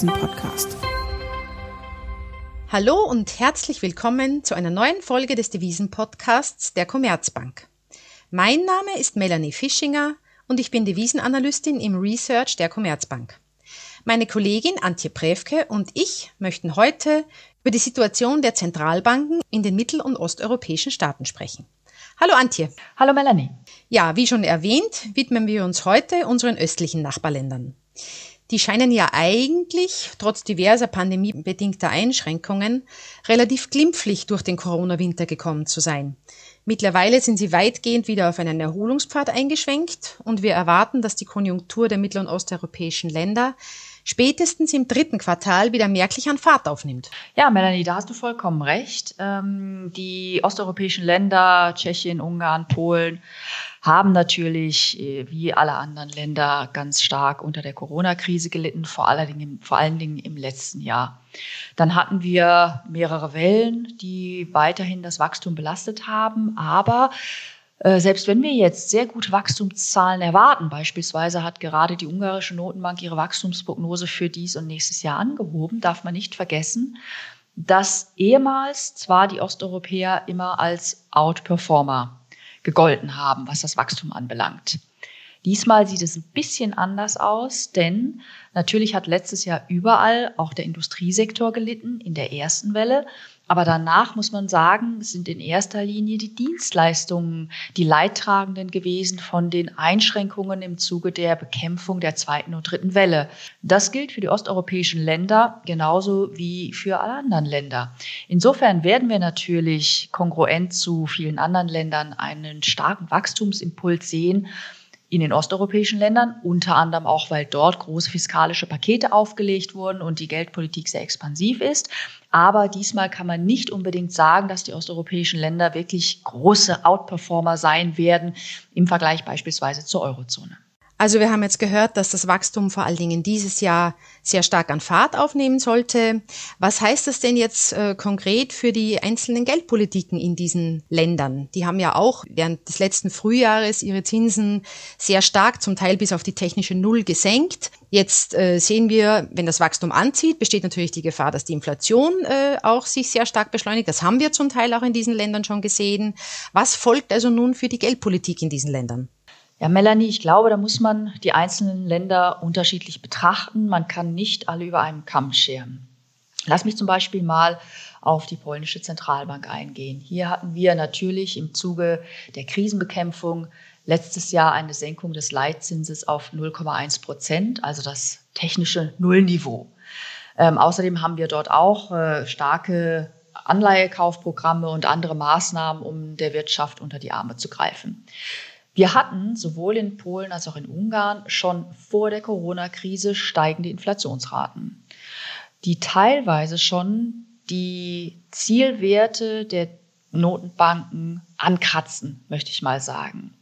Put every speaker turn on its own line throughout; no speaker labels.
Devisen-Podcast.
Hallo und herzlich willkommen zu einer neuen Folge des Devisen-Podcasts der Commerzbank. Mein Name ist Melanie Fischinger und ich bin Devisenanalystin im Research der Commerzbank. Meine Kollegin Antje Prevke und ich möchten heute über die Situation der Zentralbanken in den mittel- und osteuropäischen Staaten sprechen. Hallo Antje.
Hallo Melanie.
Ja, wie schon erwähnt, widmen wir uns heute unseren östlichen Nachbarländern. Die scheinen ja eigentlich, trotz diverser pandemiebedingter Einschränkungen, relativ glimpflich durch den Corona-Winter gekommen zu sein. Mittlerweile sind sie weitgehend wieder auf einen Erholungspfad eingeschwenkt und wir erwarten, dass die Konjunktur der mittel- und osteuropäischen Länder spätestens im dritten Quartal wieder merklich an Fahrt aufnimmt.
Ja, Melanie, da hast du vollkommen recht. Ähm, die osteuropäischen Länder, Tschechien, Ungarn, Polen, haben natürlich, äh, wie alle anderen Länder, ganz stark unter der Corona-Krise gelitten, vor allen, Dingen, vor allen Dingen im letzten Jahr. Dann hatten wir mehrere Wellen, die weiterhin das Wachstum belastet haben, aber selbst wenn wir jetzt sehr gute Wachstumszahlen erwarten, beispielsweise hat gerade die ungarische Notenbank ihre Wachstumsprognose für dies und nächstes Jahr angehoben, darf man nicht vergessen, dass ehemals zwar die Osteuropäer immer als Outperformer gegolten haben, was das Wachstum anbelangt. Diesmal sieht es ein bisschen anders aus, denn natürlich hat letztes Jahr überall auch der Industriesektor gelitten in der ersten Welle. Aber danach muss man sagen, sind in erster Linie die Dienstleistungen die Leidtragenden gewesen von den Einschränkungen im Zuge der Bekämpfung der zweiten und dritten Welle. Das gilt für die osteuropäischen Länder genauso wie für alle anderen Länder. Insofern werden wir natürlich kongruent zu vielen anderen Ländern einen starken Wachstumsimpuls sehen in den osteuropäischen Ländern, unter anderem auch, weil dort große fiskalische Pakete aufgelegt wurden und die Geldpolitik sehr expansiv ist. Aber diesmal kann man nicht unbedingt sagen, dass die osteuropäischen Länder wirklich große Outperformer sein werden im Vergleich beispielsweise zur Eurozone.
Also wir haben jetzt gehört, dass das Wachstum vor allen Dingen dieses Jahr sehr stark an Fahrt aufnehmen sollte. Was heißt das denn jetzt äh, konkret für die einzelnen Geldpolitiken in diesen Ländern? Die haben ja auch während des letzten Frühjahres ihre Zinsen sehr stark, zum Teil bis auf die technische Null gesenkt. Jetzt äh, sehen wir, wenn das Wachstum anzieht, besteht natürlich die Gefahr, dass die Inflation äh, auch sich sehr stark beschleunigt. Das haben wir zum Teil auch in diesen Ländern schon gesehen. Was folgt also nun für die Geldpolitik in diesen Ländern?
Ja, Melanie, ich glaube, da muss man die einzelnen Länder unterschiedlich betrachten. Man kann nicht alle über einen Kamm scheren. Lass mich zum Beispiel mal auf die polnische Zentralbank eingehen. Hier hatten wir natürlich im Zuge der Krisenbekämpfung letztes Jahr eine Senkung des Leitzinses auf 0,1 Prozent, also das technische Nullniveau. Ähm, außerdem haben wir dort auch äh, starke Anleihekaufprogramme und andere Maßnahmen, um der Wirtschaft unter die Arme zu greifen. Wir hatten sowohl in Polen als auch in Ungarn schon vor der Corona-Krise steigende Inflationsraten, die teilweise schon die Zielwerte der Notenbanken ankratzen, möchte ich mal sagen.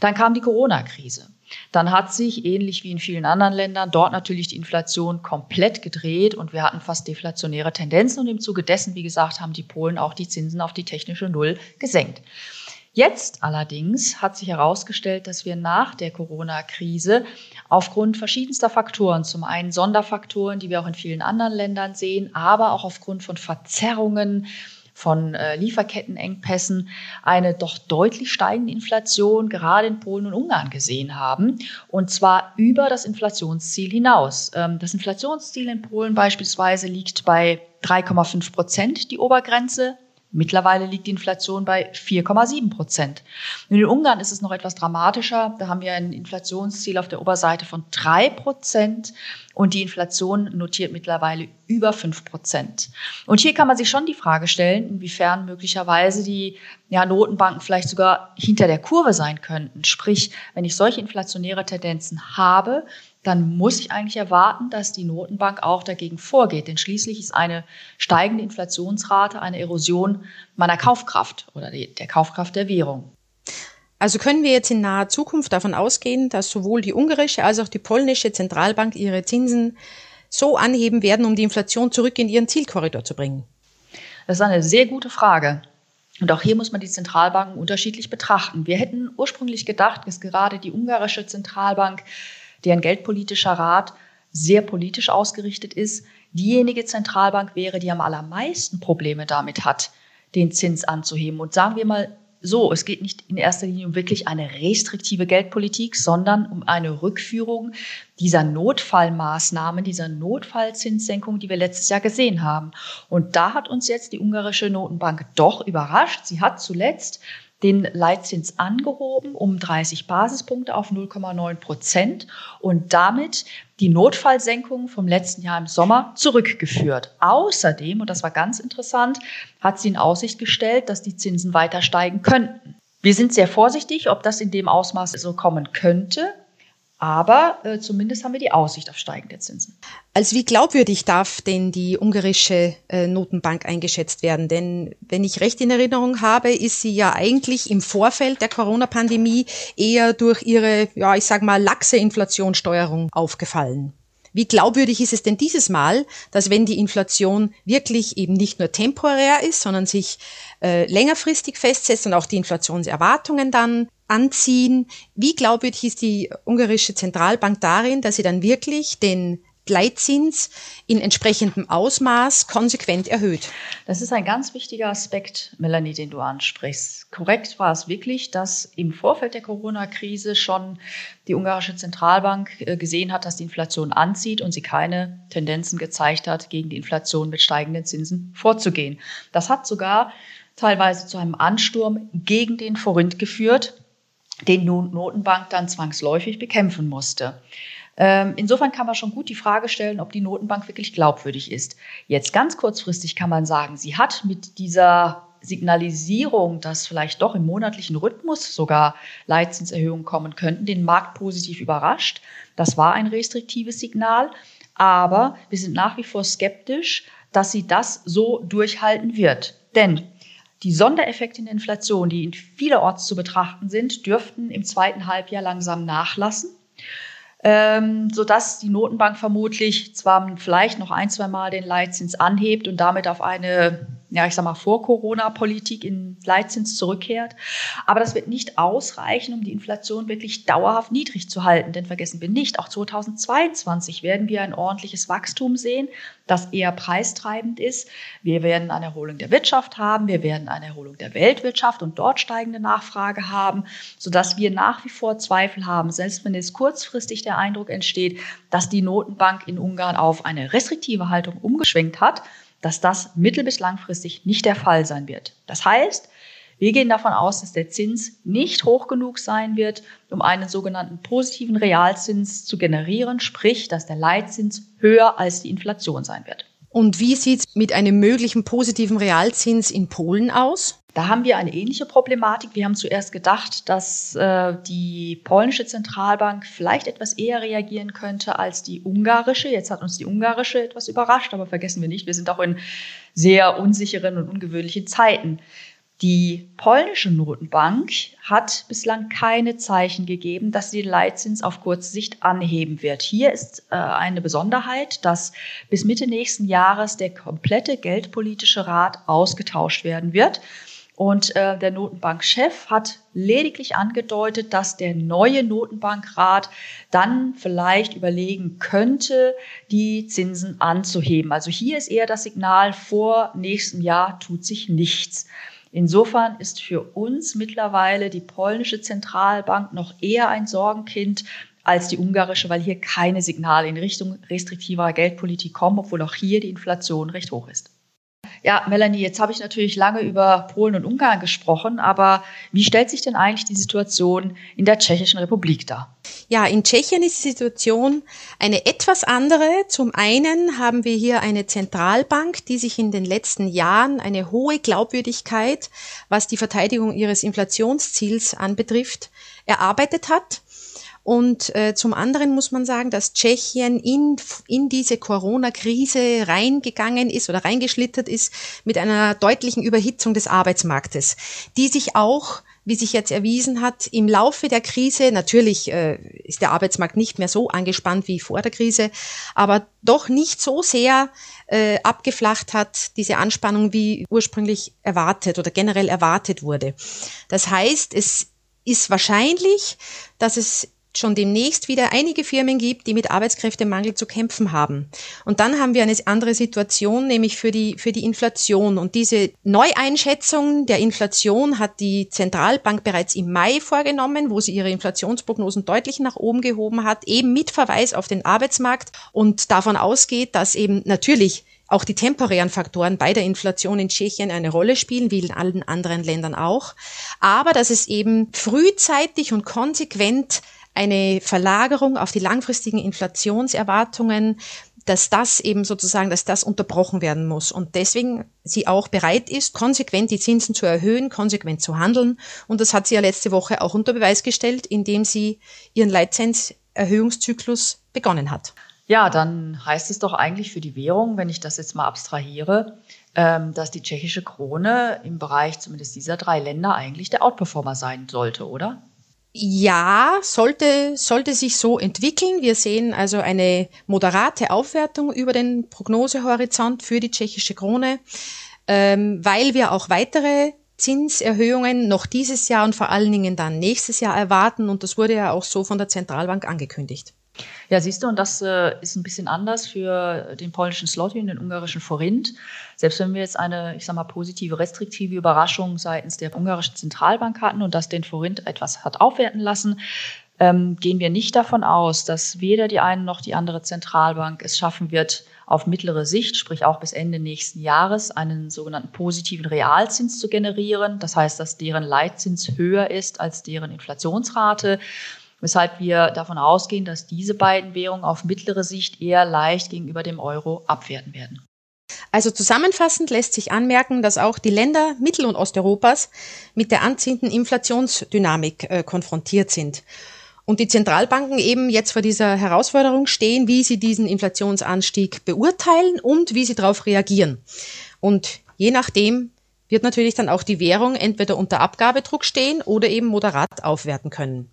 Dann kam die Corona-Krise. Dann hat sich, ähnlich wie in vielen anderen Ländern, dort natürlich die Inflation komplett gedreht und wir hatten fast deflationäre Tendenzen und im Zuge dessen, wie gesagt, haben die Polen auch die Zinsen auf die technische Null gesenkt. Jetzt allerdings hat sich herausgestellt, dass wir nach der Corona-Krise aufgrund verschiedenster Faktoren, zum einen Sonderfaktoren, die wir auch in vielen anderen Ländern sehen, aber auch aufgrund von Verzerrungen, von äh, Lieferkettenengpässen eine doch deutlich steigende Inflation gerade in Polen und Ungarn gesehen haben. Und zwar über das Inflationsziel hinaus. Ähm, das Inflationsziel in Polen beispielsweise liegt bei 3,5 Prozent, die Obergrenze. Mittlerweile liegt die Inflation bei 4,7 Prozent. In Ungarn ist es noch etwas dramatischer. Da haben wir ein Inflationsziel auf der Oberseite von drei Prozent und die Inflation notiert mittlerweile über fünf Prozent. Und hier kann man sich schon die Frage stellen, inwiefern möglicherweise die ja, Notenbanken vielleicht sogar hinter der Kurve sein könnten. Sprich, wenn ich solche inflationäre Tendenzen habe, dann muss ich eigentlich erwarten, dass die Notenbank auch dagegen vorgeht. Denn schließlich ist eine steigende Inflationsrate eine Erosion meiner Kaufkraft oder der Kaufkraft der Währung.
Also können wir jetzt in naher Zukunft davon ausgehen, dass sowohl die ungarische als auch die polnische Zentralbank ihre Zinsen so anheben werden, um die Inflation zurück in ihren Zielkorridor zu bringen?
Das ist eine sehr gute Frage. Und auch hier muss man die Zentralbanken unterschiedlich betrachten. Wir hätten ursprünglich gedacht, dass gerade die ungarische Zentralbank deren geldpolitischer Rat sehr politisch ausgerichtet ist, diejenige Zentralbank wäre, die am allermeisten Probleme damit hat, den Zins anzuheben. Und sagen wir mal so, es geht nicht in erster Linie um wirklich eine restriktive Geldpolitik, sondern um eine Rückführung dieser Notfallmaßnahmen, dieser Notfallzinssenkung, die wir letztes Jahr gesehen haben. Und da hat uns jetzt die ungarische Notenbank doch überrascht. Sie hat zuletzt den Leitzins angehoben um 30 Basispunkte auf 0,9 Prozent und damit die Notfallsenkung vom letzten Jahr im Sommer zurückgeführt. Außerdem, und das war ganz interessant, hat sie in Aussicht gestellt, dass die Zinsen weiter steigen könnten. Wir sind sehr vorsichtig, ob das in dem Ausmaß so kommen könnte. Aber äh, zumindest haben wir die Aussicht auf steigende Zinsen.
Als wie glaubwürdig darf denn die ungarische äh, Notenbank eingeschätzt werden? Denn wenn ich recht in Erinnerung habe, ist sie ja eigentlich im Vorfeld der Corona-Pandemie eher durch ihre, ja, ich sag mal, laxe Inflationssteuerung aufgefallen. Wie glaubwürdig ist es denn dieses Mal, dass wenn die Inflation wirklich eben nicht nur temporär ist, sondern sich äh, längerfristig festsetzt und auch die Inflationserwartungen dann anziehen, wie glaubwürdig ist die ungarische Zentralbank darin, dass sie dann wirklich den Leitzins in entsprechendem Ausmaß konsequent erhöht.
Das ist ein ganz wichtiger Aspekt, Melanie, den du ansprichst. Korrekt war es wirklich, dass im Vorfeld der Corona-Krise schon die ungarische Zentralbank äh, gesehen hat, dass die Inflation anzieht und sie keine Tendenzen gezeigt hat, gegen die Inflation mit steigenden Zinsen vorzugehen. Das hat sogar teilweise zu einem Ansturm gegen den Forint geführt, den nun Notenbank dann zwangsläufig bekämpfen musste. Ähm, insofern kann man schon gut die Frage stellen, ob die Notenbank wirklich glaubwürdig ist. Jetzt ganz kurzfristig kann man sagen, sie hat mit dieser Signalisierung, dass vielleicht doch im monatlichen Rhythmus sogar Leitzinserhöhungen kommen könnten, den Markt positiv überrascht. Das war ein restriktives Signal. Aber wir sind nach wie vor skeptisch, dass sie das so durchhalten wird. Denn die Sondereffekte in der Inflation, die in vielerorts zu betrachten sind, dürften im zweiten Halbjahr langsam nachlassen ähm, sodass die Notenbank vermutlich zwar vielleicht noch ein, zwei Mal den Leitzins anhebt und damit auf eine ja, ich sag mal, vor Corona-Politik in Leitzins zurückkehrt. Aber das wird nicht ausreichen, um die Inflation wirklich dauerhaft niedrig zu halten. Denn vergessen wir nicht, auch 2022 werden wir ein ordentliches Wachstum sehen, das eher preistreibend ist. Wir werden eine Erholung der Wirtschaft haben. Wir werden eine Erholung der Weltwirtschaft und dort steigende Nachfrage haben, sodass wir nach wie vor Zweifel haben, selbst wenn jetzt kurzfristig der Eindruck entsteht, dass die Notenbank in Ungarn auf eine restriktive Haltung umgeschwenkt hat, dass das mittel- bis langfristig nicht der Fall sein wird. Das heißt, wir gehen davon aus, dass der Zins nicht hoch genug sein wird, um einen sogenannten positiven Realzins zu generieren, sprich, dass der Leitzins höher als die Inflation sein wird.
Und wie sieht es mit einem möglichen positiven Realzins in Polen aus?
Da haben wir eine ähnliche Problematik. Wir haben zuerst gedacht, dass äh, die polnische Zentralbank vielleicht etwas eher reagieren könnte als die ungarische. Jetzt hat uns die ungarische etwas überrascht, aber vergessen wir nicht, wir sind auch in sehr unsicheren und ungewöhnlichen Zeiten. Die polnische Notenbank hat bislang keine Zeichen gegeben, dass sie den Leitzins auf kurze Sicht anheben wird. Hier ist äh, eine Besonderheit, dass bis Mitte nächsten Jahres der komplette geldpolitische Rat ausgetauscht werden wird. Und äh, der Notenbankchef hat lediglich angedeutet, dass der neue Notenbankrat dann vielleicht überlegen könnte, die Zinsen anzuheben. Also hier ist eher das Signal, vor nächstem Jahr tut sich nichts. Insofern ist für uns mittlerweile die polnische Zentralbank noch eher ein Sorgenkind als die ungarische, weil hier keine Signale in Richtung restriktiver Geldpolitik kommen, obwohl auch hier die Inflation recht hoch ist. Ja, Melanie, jetzt habe ich natürlich lange über Polen und Ungarn gesprochen, aber wie stellt sich denn eigentlich die Situation in der Tschechischen Republik dar?
Ja, in Tschechien ist die Situation eine etwas andere. Zum einen haben wir hier eine Zentralbank, die sich in den letzten Jahren eine hohe Glaubwürdigkeit, was die Verteidigung ihres Inflationsziels anbetrifft, erarbeitet hat. Und äh, zum anderen muss man sagen, dass Tschechien in, in diese Corona-Krise reingegangen ist oder reingeschlittert ist mit einer deutlichen Überhitzung des Arbeitsmarktes, die sich auch wie sich jetzt erwiesen hat, im Laufe der Krise, natürlich äh, ist der Arbeitsmarkt nicht mehr so angespannt wie vor der Krise, aber doch nicht so sehr äh, abgeflacht hat, diese Anspannung, wie ursprünglich erwartet oder generell erwartet wurde. Das heißt, es ist wahrscheinlich, dass es schon demnächst wieder einige Firmen gibt, die mit Arbeitskräftemangel zu kämpfen haben. Und dann haben wir eine andere Situation, nämlich für die, für die Inflation. Und diese Neueinschätzung der Inflation hat die Zentralbank bereits im Mai vorgenommen, wo sie ihre Inflationsprognosen deutlich nach oben gehoben hat, eben mit Verweis auf den Arbeitsmarkt und davon ausgeht, dass eben natürlich auch die temporären Faktoren bei der Inflation in Tschechien eine Rolle spielen, wie in allen anderen Ländern auch. Aber dass es eben frühzeitig und konsequent eine Verlagerung auf die langfristigen Inflationserwartungen, dass das eben sozusagen, dass das unterbrochen werden muss und deswegen sie auch bereit ist, konsequent die Zinsen zu erhöhen, konsequent zu handeln. Und das hat sie ja letzte Woche auch unter Beweis gestellt, indem sie ihren Leitzinserhöhungszyklus begonnen hat.
Ja, dann heißt es doch eigentlich für die Währung, wenn ich das jetzt mal abstrahiere, ähm, dass die tschechische Krone im Bereich zumindest dieser drei Länder eigentlich der Outperformer sein sollte, oder?
Ja, sollte, sollte sich so entwickeln. Wir sehen also eine moderate Aufwertung über den Prognosehorizont für die tschechische Krone, ähm, weil wir auch weitere Zinserhöhungen noch dieses Jahr und vor allen Dingen dann nächstes Jahr erwarten. Und das wurde ja auch so von der Zentralbank angekündigt.
Ja, siehst du, und das äh, ist ein bisschen anders für den polnischen Slotty und den ungarischen Forint. Selbst wenn wir jetzt eine, ich sag mal, positive, restriktive Überraschung seitens der ungarischen Zentralbank hatten und das den Forint etwas hat aufwerten lassen, ähm, gehen wir nicht davon aus, dass weder die eine noch die andere Zentralbank es schaffen wird, auf mittlere Sicht, sprich auch bis Ende nächsten Jahres, einen sogenannten positiven Realzins zu generieren. Das heißt, dass deren Leitzins höher ist als deren Inflationsrate weshalb wir davon ausgehen, dass diese beiden Währungen auf mittlere Sicht eher leicht gegenüber dem Euro abwerten werden.
Also zusammenfassend lässt sich anmerken, dass auch die Länder Mittel- und Osteuropas mit der anziehenden Inflationsdynamik äh, konfrontiert sind. Und die Zentralbanken eben jetzt vor dieser Herausforderung stehen, wie sie diesen Inflationsanstieg beurteilen und wie sie darauf reagieren. Und je nachdem wird natürlich dann auch die Währung entweder unter Abgabedruck stehen oder eben moderat aufwerten können.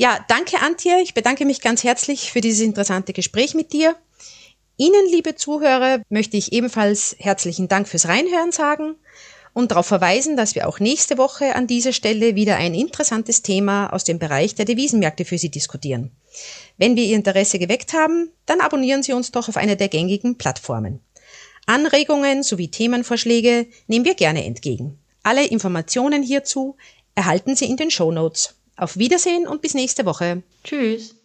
Ja, danke Antje. Ich bedanke mich ganz herzlich für dieses interessante Gespräch mit dir. Ihnen, liebe Zuhörer, möchte ich ebenfalls herzlichen Dank fürs Reinhören sagen und darauf verweisen, dass wir auch nächste Woche an dieser Stelle wieder ein interessantes Thema aus dem Bereich der Devisenmärkte für Sie diskutieren. Wenn wir Ihr Interesse geweckt haben, dann abonnieren Sie uns doch auf einer der gängigen Plattformen. Anregungen sowie Themenvorschläge nehmen wir gerne entgegen. Alle Informationen hierzu erhalten Sie in den Show Notes. Auf Wiedersehen und bis nächste Woche.
Tschüss.